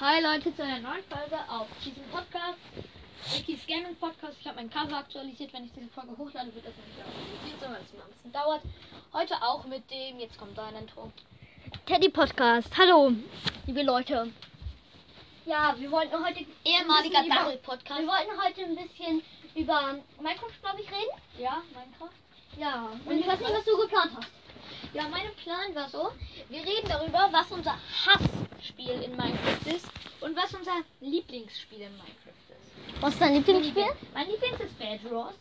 Hi Leute zu einer neuen Folge auf diesem Podcast. Ricky's Gaming Podcast. Ich habe meinen Cover aktualisiert. Wenn ich diese Folge hochlade, wird das nicht aktualisiert weil es ein bisschen dauert. Heute auch mit dem, jetzt kommt da ein Intro. Teddy Podcast. Hallo, liebe Leute. Ja, wir wollten heute Ehemaliger Double Podcast. Wir wollten heute ein bisschen über Minecraft, glaube ich, reden. Ja, Minecraft. Ja. Und ich weiß nicht, was du geplant hast. Ja, mein Plan war so, wir reden darüber, was unser Hassspiel in Minecraft ist und was unser Lieblingsspiel in Minecraft ist. Was ist dein Lieblingsspiel? Mein Lieblings ist Bedros.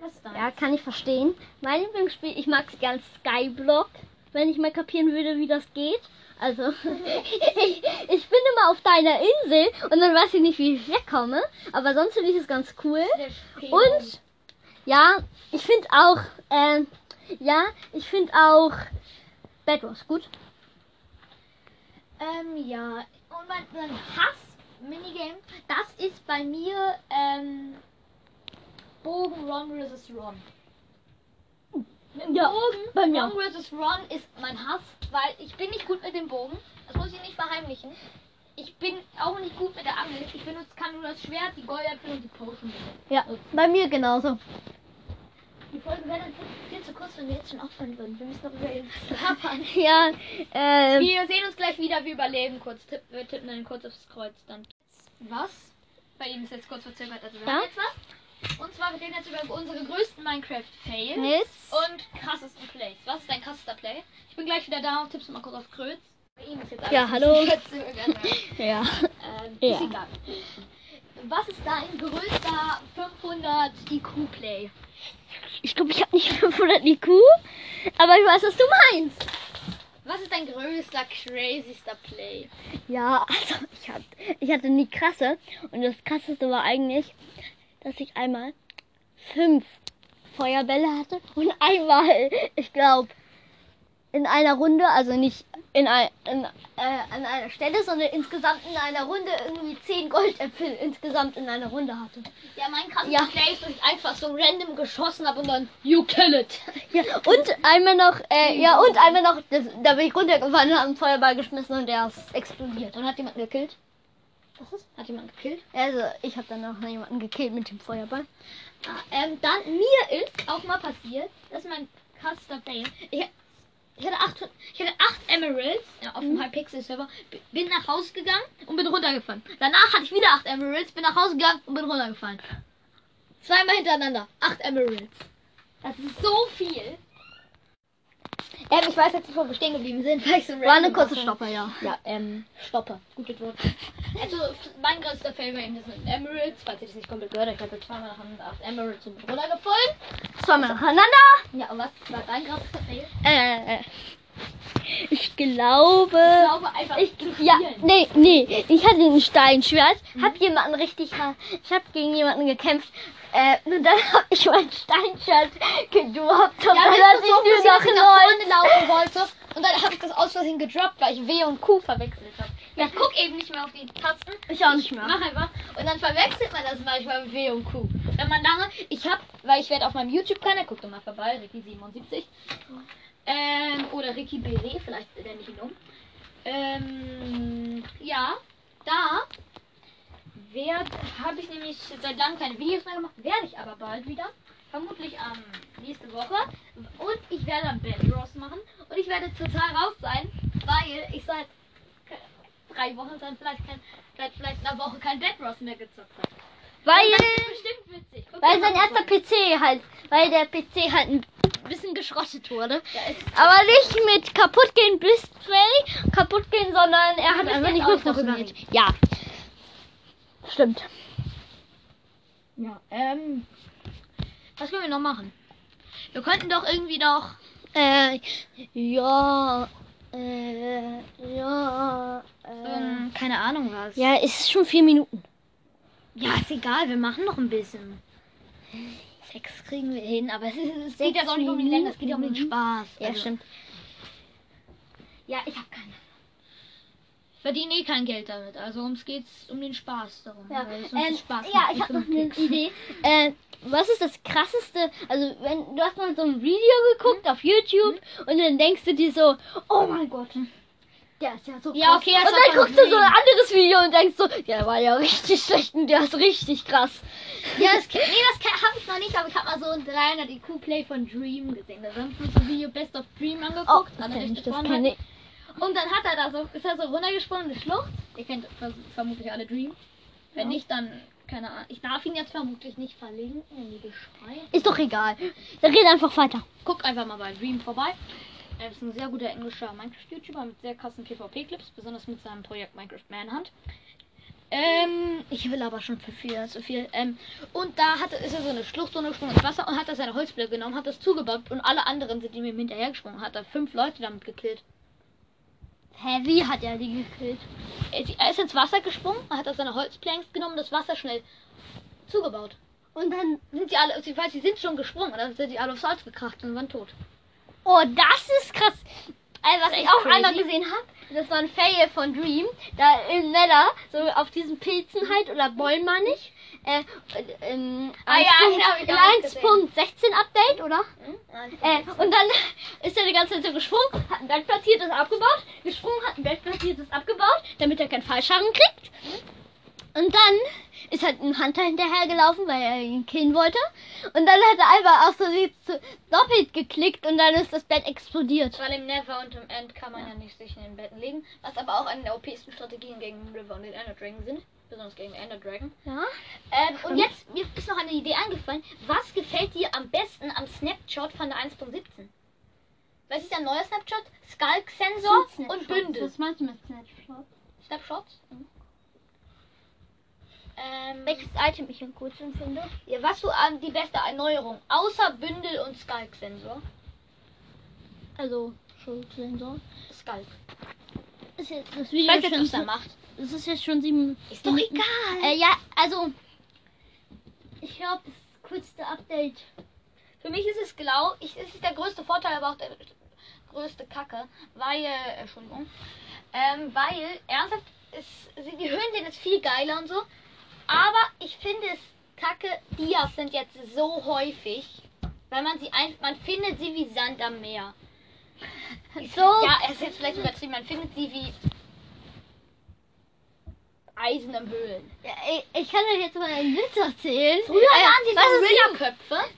Was ist dein? Ja, kann ich verstehen. Mein Lieblingsspiel, ich mag es gern Skyblock, wenn ich mal kapieren würde, wie das geht. Also, ich, ich bin immer auf deiner Insel und dann weiß ich nicht, wie ich wegkomme. Aber sonst finde ich es ganz cool. Und ja, ich finde auch, ähm, ja, ich finde auch Bedwars gut. Ähm, ja. Und mein, mein Hass-Minigame, das ist bei mir, ähm, Bogen Ron vs. Ron. Mit Ja, Bogen bei mir Ron vs. Ron ist mein Hass, weil ich bin nicht gut mit dem Bogen. Das muss ich nicht verheimlichen. Ich bin auch nicht gut mit der Angel. Ich benutze, kann nur das Schwert, die Goldäpfel und die Potion. Ja, bei mir genauso. Die Folge wäre dann viel zu kurz, wenn wir jetzt schon aufhören würden. Wir müssen noch über irgendwas labern. Ja, ähm, Wir sehen uns gleich wieder, wir überleben kurz. Tipp, wir tippen dann kurz aufs Kreuz. Dann. Was? Bei ihm ist jetzt kurz verzögert. Also wir Ja. haben jetzt was. Und zwar, wir reden jetzt über unsere größten Minecraft-Fails und krassesten Plays. Was ist dein krassester Play? Ich bin gleich wieder da und tippst mal kurz auf Kreuz. Bei ihm ist jetzt alles Ja, hallo. Ja. ähm, Ja. Ist egal. Was ist dein größter 500 IQ-Play? Ich glaube, ich habe nicht 500 IQ, aber ich weiß, was du meinst. Was ist dein größter, crazyster Play? Ja, also ich hatte, ich hatte nie krasse. Und das krasseste war eigentlich, dass ich einmal fünf Feuerbälle hatte und einmal, ich glaube, in einer Runde, also nicht in, ein, in äh, an einer Stelle, sondern insgesamt in einer Runde irgendwie zehn Goldäpfel insgesamt in einer Runde hatte. Ja, mein krasser Ja. Play ist, dass ich einfach so random geschossen habe und dann You kill it. Ja, und einmal noch, äh, ja, und einmal noch, das, da bin ich runtergefallen und habe einen Feuerball geschmissen und der ist explodiert. Und hat jemand gekillt? Was ist? Hat jemand gekillt? Also, ich habe dann noch jemanden gekillt mit dem Feuerball. Ah, ähm, dann, mir ist auch mal passiert, das ist mein Play. Ich, ich hatte acht, ich hatte acht Emeralds ja, auf dem Hypixel-Server, b- bin nach Hause gegangen und bin runtergefallen. Danach hatte ich wieder acht Emeralds, bin nach Hause gegangen und bin runtergefallen. Zweimal hintereinander. Acht Emeralds. Das ist so viel. Ähm, ich weiß jetzt nicht, wo wir stehen geblieben sind, weil ich so War eine kurze. Stopper, ja. Ja, ähm, Stoppe. Gutes Wort. Also, mein größter Fail war eben das mit Emeralds. Falls ihr das nicht komplett gehört habt, ich hatte zweimal nach acht Emeralds und bin runtergefallen. Zweimal nacheinander. Ja, und was war dein größter Fail? Äh, ich glaube. Ich glaube einfach Ich, ja, nee, nee. Ich hatte ein Steinschwert, hab jemanden richtig, ich hab gegen jemanden gekämpft. Äh, und dann hab ich mein Steinschwert gedroppt und Ja, dann hat ist ich so nur dass nach vorne laufen wollte und dann habe ich das aus Versehen gedroppt, weil ich W und Q verwechselt habe. Ja, ich guck eben nicht mehr auf die Tasten. Ich auch nicht mehr. Mach einfach. Und dann verwechselt man das manchmal mit W und Q. Wenn man lange, ich hab, weil ich werde auf meinem YouTube-Kanal, guckt doch mal vorbei, Ricky77. Ähm, oder Ricky BW, vielleicht nenne ich ihn um. Ähm, ja, da habe ich nämlich seit langem keine Videos mehr gemacht, werde ich aber bald wieder. Vermutlich am nächste Woche. Und ich werde dann Bedros machen. Und ich werde total raus sein, weil ich seit drei Wochen dann vielleicht kein, seit vielleicht einer Woche kein Bedros mehr gezockt habe. Weil, bestimmt witzig. Guck weil sein erster. PC halt, weil der PC halt ein bisschen geschrottet wurde. Ja, Aber nicht mit kaputt gehen Display, kaputt gehen, sondern er hat einfach nicht mehr funktioniert. Ja. Stimmt. Ja, ähm. Was können wir noch machen? Wir könnten doch irgendwie noch. Äh, ja, äh, ja, äh. Ähm, keine Ahnung was. Ja, es ist schon vier Minuten. Ja, ist egal, wir machen noch ein bisschen. Sechs kriegen wir hin, aber es, ist, es geht ja auch nicht um die Länge, es geht ja um den Spaß. Ja, Also- stimmt. Ja, ich habe keine. Verdiene eh kein Geld damit, also ums geht's um den Spaß darum. Ja, ähm, Spaß ja ich habe noch eine. Idee. Äh, was ist das krasseste? Also, wenn du hast mal so ein Video geguckt auf YouTube und dann denkst du dir so, oh mein Gott, Der ist ja so Ja, krass. okay, das Und dann guckst du so ein anderes Video und denkst so, der war ja richtig schlecht und der ist richtig krass. Ja, das, nee, das habe ich noch nicht, aber ich habe mal so ein 300 IQ Play von Dream gesehen. Da haben wir so ein Video Best of Dream angeguckt. Oh, das richtig ich, das Und dann hat er da so, ist er so runtergesprungen, eine Schlucht. Ihr kennt vermutlich alle Dream. Wenn Ja. nicht, dann, keine Ahnung. Ich darf ihn jetzt vermutlich nicht verlinken in die Beschreibung. Ist doch egal. Dann red einfach weiter. Guckt einfach mal bei Dream vorbei. Er ist ein sehr guter englischer Minecraft-YouTuber mit sehr krassen PvP-Clips, besonders mit seinem Projekt Minecraft Manhunt. Ähm, ich will aber schon für viel, zu viel. Ähm, und da hat, ist er so eine Schlucht runtergesprungen ins Wasser und hat da seine Holzblöcke genommen, hat das zugebaut und alle anderen sind ihm hinterhergesprungen. Hat da fünf Leute damit gekillt. Hä, wie hat er die gekillt? Er ist- ins Wasser gesprungen, hat da seine Holzplanks genommen, das Wasser schnell zugebaut. Und dann, Sind sie alle, ich weiß, sie sind schon gesprungen, dann sind sie alle aufs Salz gekracht und waren tot. oh, das ist krass. Äh, was ich auch crazy. einmal gesehen habe, das war ein Fail von Dream. Da im Nether, so auf diesen Pilzen halt, oder Bäumen ich. Äh, äh, im Ah ja, 1. den hab ich im auch gesehen. 1.16 Update, oder? Äh, und dann ist er die ganze Zeit so gesprungen, hat ein Bett platziert, ist abgebaut, gesprungen, hat ein Bett platziert, ist abgebaut, damit er keinen Fallschaden kriegt. Und dann ist halt ein Hunter hinterhergelaufen, weil er ihn killen wollte. Und dann hat er einfach auch so doppelt geklickt und dann ist das Bett explodiert. Weil im Never und im End kann man ja nicht sich in den Betten legen, was aber auch eine der OPsten Strategien gegen River und den Ender Dragon sind. Besonders gegen den Ender Dragon. Ja? Ähm, und jetzt mir ist noch eine Idee eingefallen. Was gefällt dir am besten am Snapshot von der 1.17? Was ist ein neuer Snapshot? Skulk-Sensor und Bündel. Was meinst du mit Snapshot? Snapshots? Mhm. Ähm, Welches Item ich am coolsten finde? ja, was du an die beste Erneuerung? Außer Bündel und Skulk-Sensor. Also, Schuldsensor. Skulk. Ist jetzt das Ich Video weiß jetzt, schon was er macht. Das ist jetzt schon sieben. Ist doch egal. Äh, ja, also. Ich glaube, das coolste Update. Für mich ist es genau, ich, es ist der größte Vorteil, aber auch der größte Kacke, weil, Entschuldigung, ähm, weil, ernsthaft, es, die Höhen sind jetzt viel geiler und so, aber ich finde es kacke, Dias sind jetzt so häufig, weil man sie ein, man findet sie wie Sand am Meer. So. Ja, es ist jetzt vielleicht übertrieben, man findet sie wie Eisen im Höhlen. Ja, ich, ich kann euch jetzt mal einen Witz erzählen. Früher Äh, waren sie was so Rillerköpfe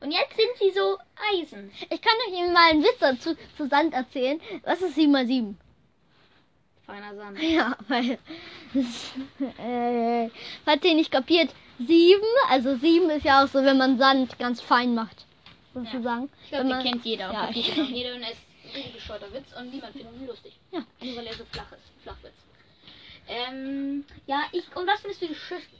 und jetzt sind sie so Eisen. Ich kann euch mal einen Witz dazu zu Sand erzählen. Was ist 7 mal 7? Feiner Sand. Ja, weil. äh, hat ihr nicht kapiert? 7, also 7 ist ja auch so, wenn man Sand ganz fein macht. Sozusagen. Ich glaube, man- kennt jeder. Und Ja, ich- jeder und er ist ein bescheuerter Witz und niemand findet ihn lustig. Ja. Nur weil er so flach ist. Flachwitz. Ähm, ja, ich. Und was findest du die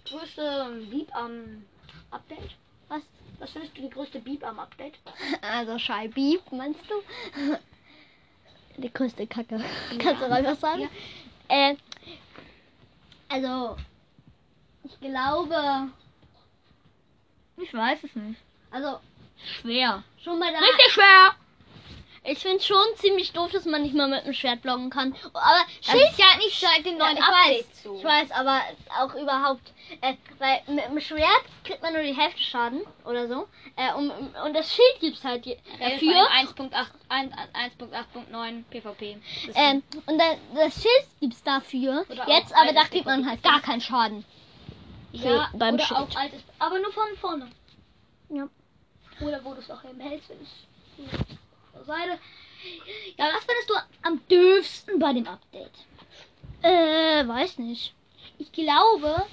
größte Beep am Update? Was? Was findest du die größte Beep am Update? Also Scheibi, meinst du? Die größte Kacke. Kannst du mal was sagen? Ja. Äh, also, ich glaube, Ich weiß es nicht. also Schwer. schon bei der Richtig schwer! Ich finde schon ziemlich doof, dass man nicht mal mit dem Schwert blocken kann. Aber Das Schild ist ja nicht seit dem Ja, neuen ich Update weiß, so. ich weiß, aber auch überhaupt, äh, weil mit dem Schwert kriegt man nur die Hälfte Schaden oder so. Äh, und, und das Schild gibt's halt je- Dafür dafür. 1.8 1 1.8.9 PvP. Ähm, und dann, das Schild gibt's dafür. Oder Jetzt, aber da kriegt man halt gar keinen Schaden. ja, für- beim oder Schild. auch altes, aber nur von vorne. Ja. Oder wo du es auch eben hältst, wenn es Seite. Ja, was findest du am dürfsten bei dem Update? Äh, weiß nicht. Ich glaube,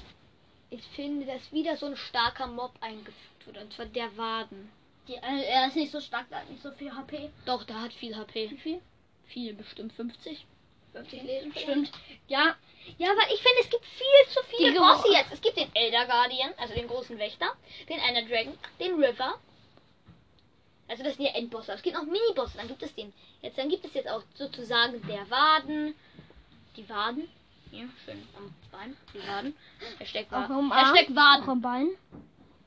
ich finde, dass wieder so ein starker Mob eingefügt wird, und zwar der Waden. Die, äh, er ist nicht so stark, der hat nicht so viel HP. Doch, der hat viel HP. Wie viel? Viel, bestimmt 50. 50 Leben. Stimmt. Ja. Ja, weil ich finde, es gibt viel zu viele Bosse jetzt. Es gibt den Elder Guardian, also den großen Wächter, den Ender Dragon, den River. Also das sind ja Endbosse. Es gibt noch Minibosse, dann gibt es den. Jetzt dann gibt es jetzt auch sozusagen der Waden. Die Waden. Hier, schön am Bein. Die Waden. Hashtag, Auch Wa Arm, Hashtag Waden. Am Bein.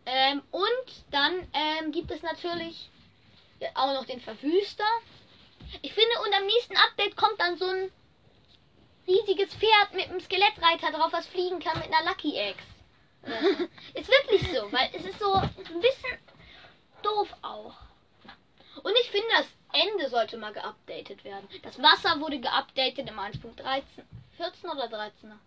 Ähm, und dann ähm, gibt es natürlich auch noch den Verwüster. Ich finde, und am nächsten Update kommt dann so ein riesiges Pferd mit einem Skelettreiter drauf, was fliegen kann mit einer Lucky Eggs. Ist wirklich so, weil es ist so ein bisschen doof auch. Und ich finde das Ende sollte mal geupdatet werden. Das Wasser wurde geupdatet im 1.13. 14 oder 13er?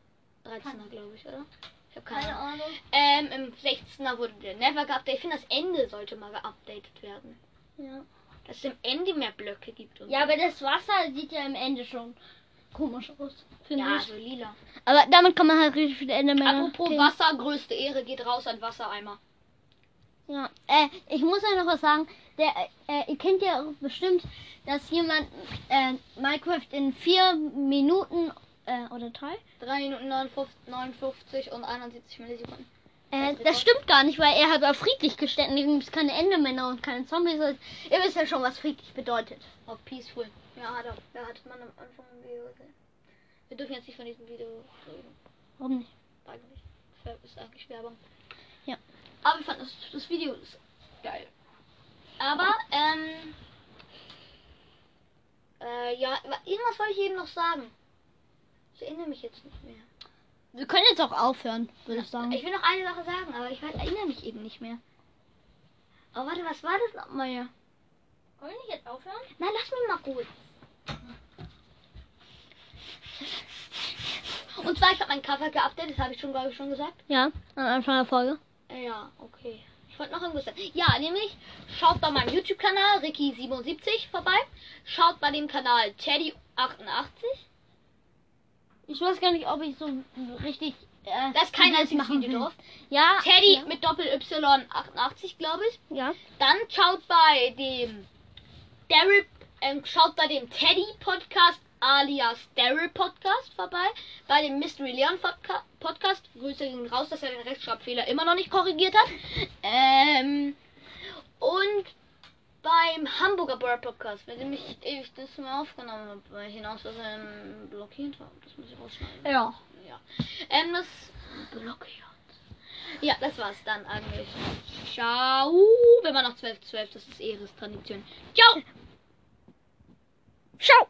13er, glaube ich, oder? Ich habe keine, Keine Ahnung. Ähm, im 16er wurde der Never geupdatet. Ich finde, das Ende sollte mal geupdatet werden. Ja. Dass es im Ende mehr Blöcke gibt. Ja, aber das Wasser sieht ja am Ende schon komisch aus, finde ja, ich. so lila. Aber damit kann man halt richtig viele Endermänner. Apropos killen. Wasser, größte Ehre geht raus an Wassereimer. Ja, äh, ich muss euch noch was sagen. Der, äh, ihr kennt ja auch bestimmt, dass jemand äh, Minecraft in vier Minuten äh, oder drei. 3 Minuten 59, 59 und 71 Millisekunden. Äh, das stimmt gar nicht, weil er hat auf friedlich gestellt. und Gibt es keine Endermänner und keine Zombies. Also, ihr wisst ja schon, was friedlich bedeutet. Auf Peaceful. Ja, hat er. Da hat man am Anfang ein Video gesehen. Wir dürfen jetzt nicht von diesem Video reden. Warum nicht? Eigentlich. Ist eigentlich Werbung. Ja. Aber ich fand das, das Video ist geil. Aber, ähm. Äh, ja, wa- irgendwas wollte ich eben noch sagen. Ich erinnere mich jetzt nicht mehr. Wir können jetzt auch aufhören, würde ich sagen. Ich will noch eine Sache sagen, aber ich erinnere mich eben nicht mehr. Aber warte, was war das nochmal? Wollen wir nicht jetzt aufhören? Nein, lass mich mal kurz. Und zwar, ich habe mein Cover geupdatet, habe ich schon, glaube ich, schon gesagt. Ja, am Anfang der Folge. Äh, Ja, okay. Ich wollte noch irgendwas sagen. Ja, nämlich, schaut bei meinem YouTube-Kanal Ricky77 vorbei. Schaut bei dem Kanal Teddy88. Ich weiß gar nicht, ob ich so richtig. Äh, Da ist kein einziges machen Video drauf. Ja. Teddy Ja. mit Doppel-Y88, glaube ich. ja. Dann schaut bei dem Daryl, ähm, schaut bei dem Teddy Podcast alias Daryl Podcast vorbei. Bei dem Mystery Leon Podca Podcast. Grüße gehen raus, dass er den Rechtschreibfehler immer noch nicht korrigiert hat. Ähm, und beim Hamburger Bird Podcast, mit dem ich ewig das mal aufgenommen habe, weil ich hinaus was ähm, blockiert habe. Das muss ich rausschneiden. Ja. Ja. Ähm, das blockiert. Ja, das war's dann eigentlich. Ciao. Wenn man noch 12, 12, das ist Ehres Tradition. Ciao. Ciao.